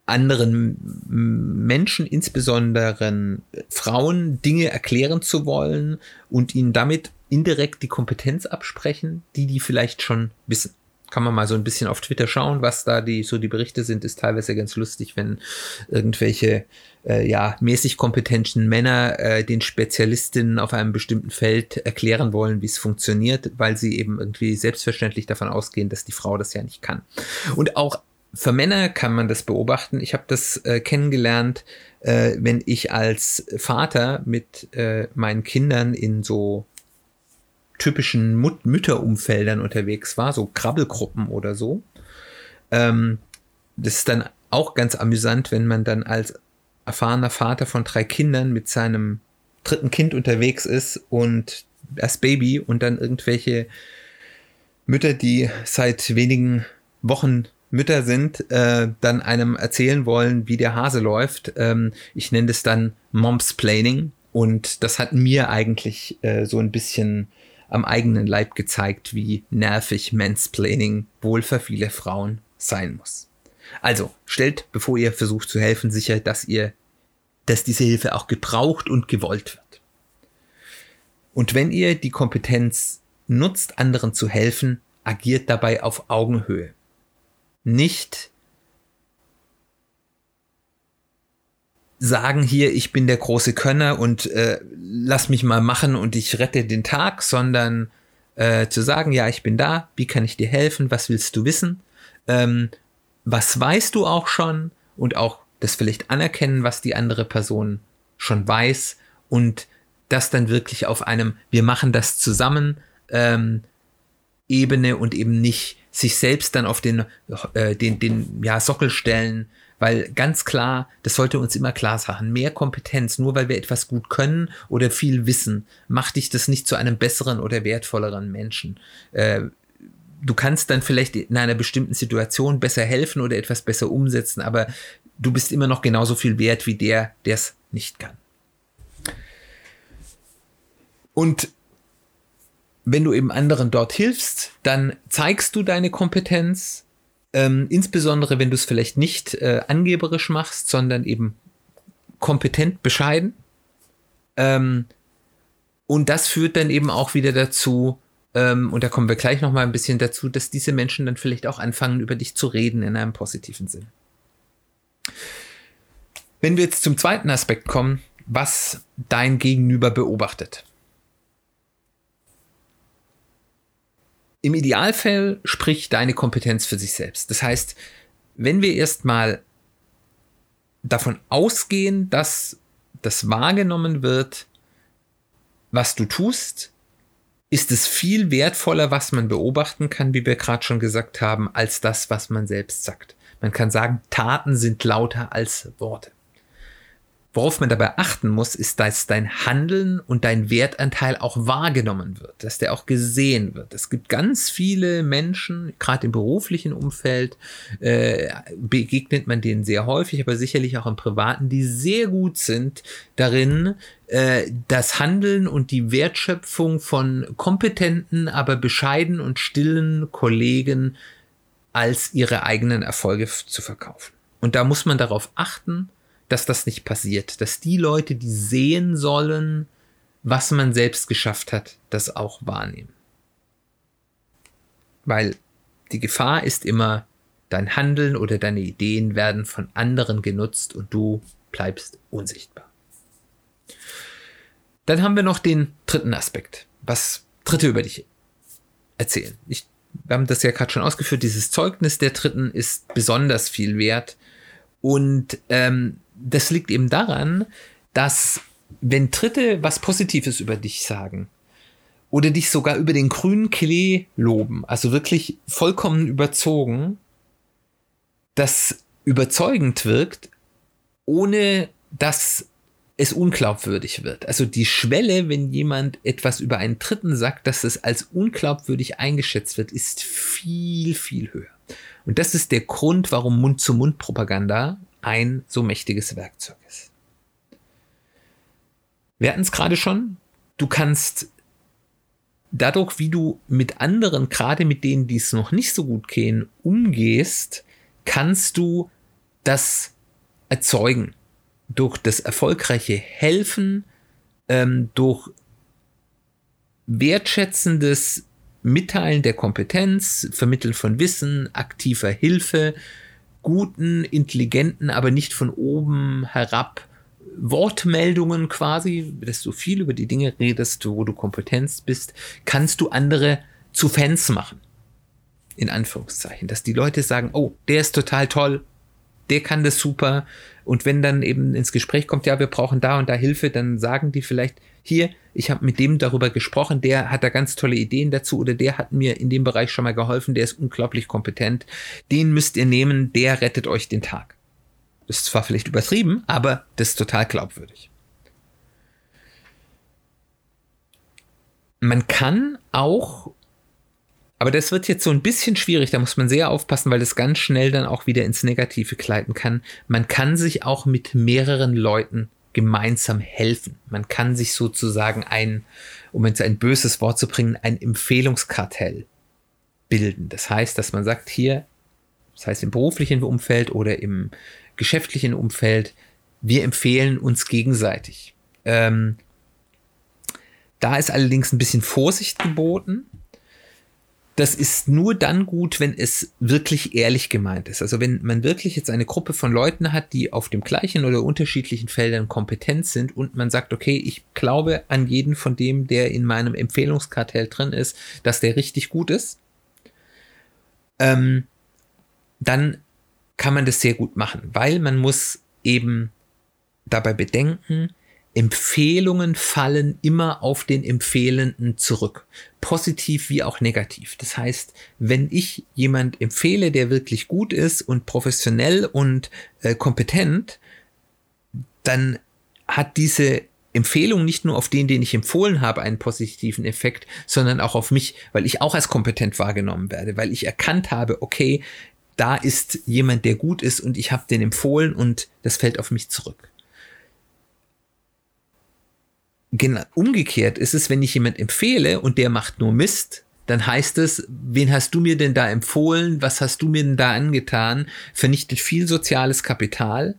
anderen Menschen, insbesondere Frauen, Dinge erklären zu wollen und ihnen damit indirekt die Kompetenz absprechen, die die vielleicht schon wissen kann man mal so ein bisschen auf Twitter schauen, was da die so die Berichte sind, ist teilweise ganz lustig, wenn irgendwelche äh, ja mäßig kompetenten Männer äh, den Spezialistinnen auf einem bestimmten Feld erklären wollen, wie es funktioniert, weil sie eben irgendwie selbstverständlich davon ausgehen, dass die Frau das ja nicht kann. Und auch für Männer kann man das beobachten. Ich habe das äh, kennengelernt, äh, wenn ich als Vater mit äh, meinen Kindern in so typischen Mut Mütterumfeldern unterwegs war, so Krabbelgruppen oder so. Ähm, das ist dann auch ganz amüsant, wenn man dann als erfahrener Vater von drei Kindern mit seinem dritten Kind unterwegs ist und das Baby und dann irgendwelche Mütter, die seit wenigen Wochen Mütter sind, äh, dann einem erzählen wollen, wie der Hase läuft. Ähm, ich nenne das dann Momsplaining und das hat mir eigentlich äh, so ein bisschen am eigenen Leib gezeigt, wie nervig Mansplaining wohl für viele Frauen sein muss. Also stellt, bevor ihr versucht zu helfen, sicher, dass ihr, dass diese Hilfe auch gebraucht und gewollt wird. Und wenn ihr die Kompetenz nutzt, anderen zu helfen, agiert dabei auf Augenhöhe. Nicht sagen hier, ich bin der große Könner und äh, lass mich mal machen und ich rette den Tag, sondern äh, zu sagen, ja, ich bin da, wie kann ich dir helfen, was willst du wissen, ähm, was weißt du auch schon? Und auch das vielleicht anerkennen, was die andere Person schon weiß und das dann wirklich auf einem, wir machen das zusammen, ähm, Ebene und eben nicht sich selbst dann auf den, äh, den, den ja, Sockel stellen, weil ganz klar, das sollte uns immer klar sagen, mehr Kompetenz, nur weil wir etwas gut können oder viel wissen, macht dich das nicht zu einem besseren oder wertvolleren Menschen. Äh, du kannst dann vielleicht in einer bestimmten Situation besser helfen oder etwas besser umsetzen, aber du bist immer noch genauso viel wert wie der, der es nicht kann. Und wenn du eben anderen dort hilfst, dann zeigst du deine Kompetenz, ähm, insbesondere wenn du es vielleicht nicht äh, angeberisch machst, sondern eben kompetent, bescheiden. Ähm, und das führt dann eben auch wieder dazu, ähm, und da kommen wir gleich noch mal ein bisschen dazu, dass diese Menschen dann vielleicht auch anfangen, über dich zu reden in einem positiven Sinn. Wenn wir jetzt zum zweiten Aspekt kommen, was dein Gegenüber beobachtet. Im Idealfall spricht deine Kompetenz für sich selbst. Das heißt, wenn wir erstmal davon ausgehen, dass das wahrgenommen wird, was du tust, ist es viel wertvoller, was man beobachten kann, wie wir gerade schon gesagt haben, als das, was man selbst sagt. Man kann sagen, Taten sind lauter als Worte. Worauf man dabei achten muss, ist, dass dein Handeln und dein Wertanteil auch wahrgenommen wird, dass der auch gesehen wird. Es gibt ganz viele Menschen, gerade im beruflichen Umfeld, äh, begegnet man denen sehr häufig, aber sicherlich auch im privaten, die sehr gut sind darin, äh, das Handeln und die Wertschöpfung von kompetenten, aber bescheiden und stillen Kollegen als ihre eigenen Erfolge zu verkaufen. Und da muss man darauf achten, dass das nicht passiert, dass die Leute, die sehen sollen, was man selbst geschafft hat, das auch wahrnehmen. Weil die Gefahr ist immer, dein Handeln oder deine Ideen werden von anderen genutzt und du bleibst unsichtbar. Dann haben wir noch den dritten Aspekt. Was Dritte über dich erzählen. Ich, wir haben das ja gerade schon ausgeführt. Dieses Zeugnis der Dritten ist besonders viel wert. Und ähm, das liegt eben daran, dass wenn Dritte was Positives über dich sagen oder dich sogar über den grünen Klee loben, also wirklich vollkommen überzogen, das überzeugend wirkt, ohne dass es unglaubwürdig wird. Also die Schwelle, wenn jemand etwas über einen Dritten sagt, dass es als unglaubwürdig eingeschätzt wird, ist viel, viel höher. Und das ist der Grund, warum Mund-zu-Mund-Propaganda ein so mächtiges Werkzeug ist. Wir hatten es gerade schon, du kannst dadurch, wie du mit anderen, gerade mit denen, die es noch nicht so gut gehen, umgehst, kannst du das erzeugen. Durch das erfolgreiche Helfen, ähm, durch wertschätzendes Mitteilen der Kompetenz, Vermitteln von Wissen, aktiver Hilfe, guten, intelligenten, aber nicht von oben herab Wortmeldungen quasi, dass du viel über die Dinge redest, wo du Kompetenz bist, kannst du andere zu Fans machen. In Anführungszeichen. Dass die Leute sagen, oh, der ist total toll, der kann das super. Und wenn dann eben ins Gespräch kommt, ja, wir brauchen da und da Hilfe, dann sagen die vielleicht, hier, ich habe mit dem darüber gesprochen, der hat da ganz tolle Ideen dazu oder der hat mir in dem Bereich schon mal geholfen, der ist unglaublich kompetent. Den müsst ihr nehmen, der rettet euch den Tag. Das ist zwar vielleicht übertrieben, aber das ist total glaubwürdig. Man kann auch, aber das wird jetzt so ein bisschen schwierig, da muss man sehr aufpassen, weil das ganz schnell dann auch wieder ins Negative gleiten kann. Man kann sich auch mit mehreren Leuten gemeinsam helfen. Man kann sich sozusagen ein, um jetzt ein böses Wort zu bringen, ein Empfehlungskartell bilden. Das heißt, dass man sagt, hier, das heißt im beruflichen Umfeld oder im geschäftlichen Umfeld, wir empfehlen uns gegenseitig. Ähm, da ist allerdings ein bisschen Vorsicht geboten, das ist nur dann gut, wenn es wirklich ehrlich gemeint ist. Also wenn man wirklich jetzt eine Gruppe von Leuten hat, die auf dem gleichen oder unterschiedlichen Feldern kompetent sind und man sagt, okay, ich glaube an jeden von dem, der in meinem Empfehlungskartell drin ist, dass der richtig gut ist, ähm, dann kann man das sehr gut machen, weil man muss eben dabei bedenken, Empfehlungen fallen immer auf den Empfehlenden zurück. Positiv wie auch negativ. Das heißt, wenn ich jemand empfehle, der wirklich gut ist und professionell und äh, kompetent, dann hat diese Empfehlung nicht nur auf den, den ich empfohlen habe, einen positiven Effekt, sondern auch auf mich, weil ich auch als kompetent wahrgenommen werde, weil ich erkannt habe, okay, da ist jemand, der gut ist und ich habe den empfohlen und das fällt auf mich zurück. Umgekehrt ist es, wenn ich jemand empfehle und der macht nur Mist, dann heißt es, wen hast du mir denn da empfohlen? Was hast du mir denn da angetan? Vernichtet viel soziales Kapital.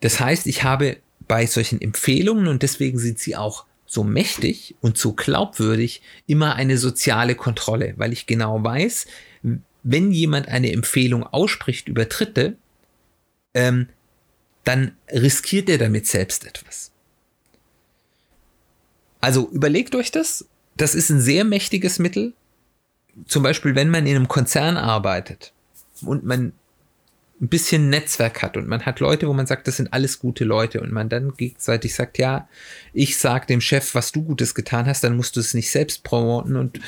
Das heißt, ich habe bei solchen Empfehlungen und deswegen sind sie auch so mächtig und so glaubwürdig immer eine soziale Kontrolle, weil ich genau weiß, wenn jemand eine Empfehlung ausspricht über Dritte, ähm, dann riskiert er damit selbst etwas. Also überlegt euch das. Das ist ein sehr mächtiges Mittel. Zum Beispiel, wenn man in einem Konzern arbeitet und man ein bisschen Netzwerk hat und man hat Leute, wo man sagt, das sind alles gute Leute und man dann gegenseitig sagt, ja, ich sag dem Chef, was du Gutes getan hast, dann musst du es nicht selbst promoten und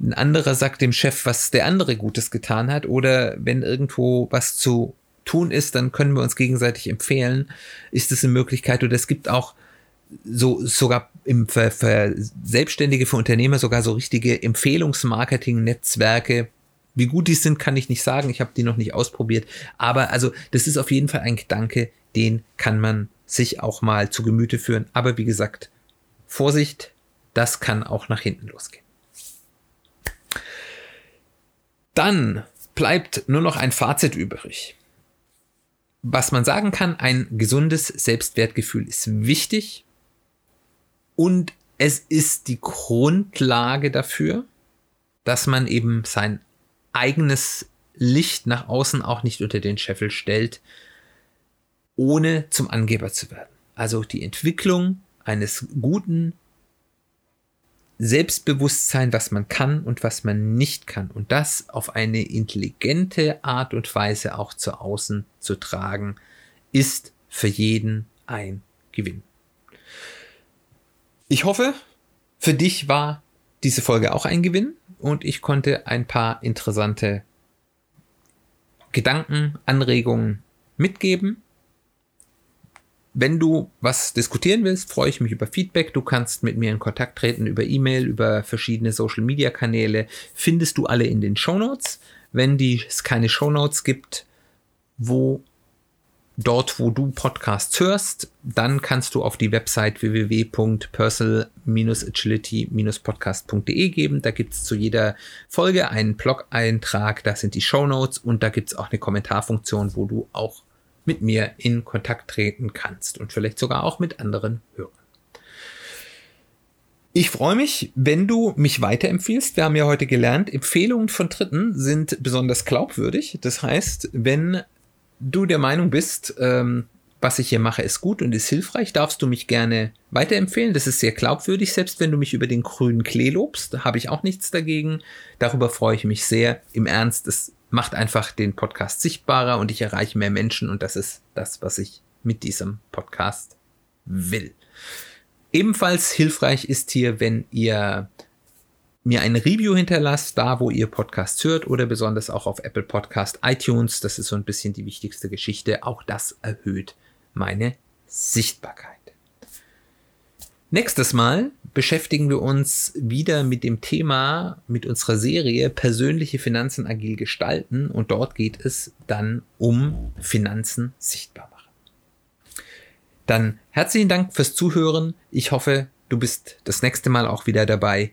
ein anderer sagt dem Chef, was der andere Gutes getan hat oder wenn irgendwo was zu tun ist, dann können wir uns gegenseitig empfehlen, ist es eine Möglichkeit oder es gibt auch so sogar im für, für Selbstständige, für Unternehmer sogar so richtige Empfehlungsmarketing-Netzwerke, wie gut die sind, kann ich nicht sagen. Ich habe die noch nicht ausprobiert. Aber also, das ist auf jeden Fall ein Gedanke, den kann man sich auch mal zu Gemüte führen. Aber wie gesagt, Vorsicht, das kann auch nach hinten losgehen. Dann bleibt nur noch ein Fazit übrig. Was man sagen kann, ein gesundes Selbstwertgefühl ist wichtig und es ist die Grundlage dafür, dass man eben sein eigenes Licht nach außen auch nicht unter den Scheffel stellt, ohne zum Angeber zu werden. Also die Entwicklung eines guten Selbstbewusstsein, was man kann und was man nicht kann. Und das auf eine intelligente Art und Weise auch zu außen zu tragen, ist für jeden ein Gewinn. Ich hoffe, für dich war diese Folge auch ein Gewinn und ich konnte ein paar interessante Gedanken, Anregungen mitgeben. Wenn du was diskutieren willst, freue ich mich über Feedback. Du kannst mit mir in Kontakt treten über E-Mail, über verschiedene Social-Media-Kanäle. Findest du alle in den Show Notes. Wenn es keine Show Notes gibt, wo dort, wo du Podcasts hörst, dann kannst du auf die Website www.personal-agility-podcast.de geben. Da gibt es zu jeder Folge einen Blog-Eintrag, da sind die Show Notes und da gibt es auch eine Kommentarfunktion, wo du auch mit mir in Kontakt treten kannst und vielleicht sogar auch mit anderen Hörern. Ich freue mich, wenn du mich weiterempfiehlst. Wir haben ja heute gelernt, Empfehlungen von Dritten sind besonders glaubwürdig. Das heißt, wenn du der Meinung bist, ähm, was ich hier mache, ist gut und ist hilfreich, darfst du mich gerne weiterempfehlen. Das ist sehr glaubwürdig, selbst wenn du mich über den grünen Klee lobst, habe ich auch nichts dagegen. Darüber freue ich mich sehr. Im Ernst, es macht einfach den Podcast sichtbarer und ich erreiche mehr Menschen und das ist das, was ich mit diesem Podcast will. Ebenfalls hilfreich ist hier, wenn ihr mir ein Review hinterlasst, da wo ihr Podcasts hört oder besonders auch auf Apple Podcast, iTunes. Das ist so ein bisschen die wichtigste Geschichte. Auch das erhöht meine Sichtbarkeit. Nächstes Mal beschäftigen wir uns wieder mit dem Thema, mit unserer Serie persönliche Finanzen agil gestalten und dort geht es dann um Finanzen sichtbar machen. Dann herzlichen Dank fürs Zuhören. Ich hoffe, du bist das nächste Mal auch wieder dabei.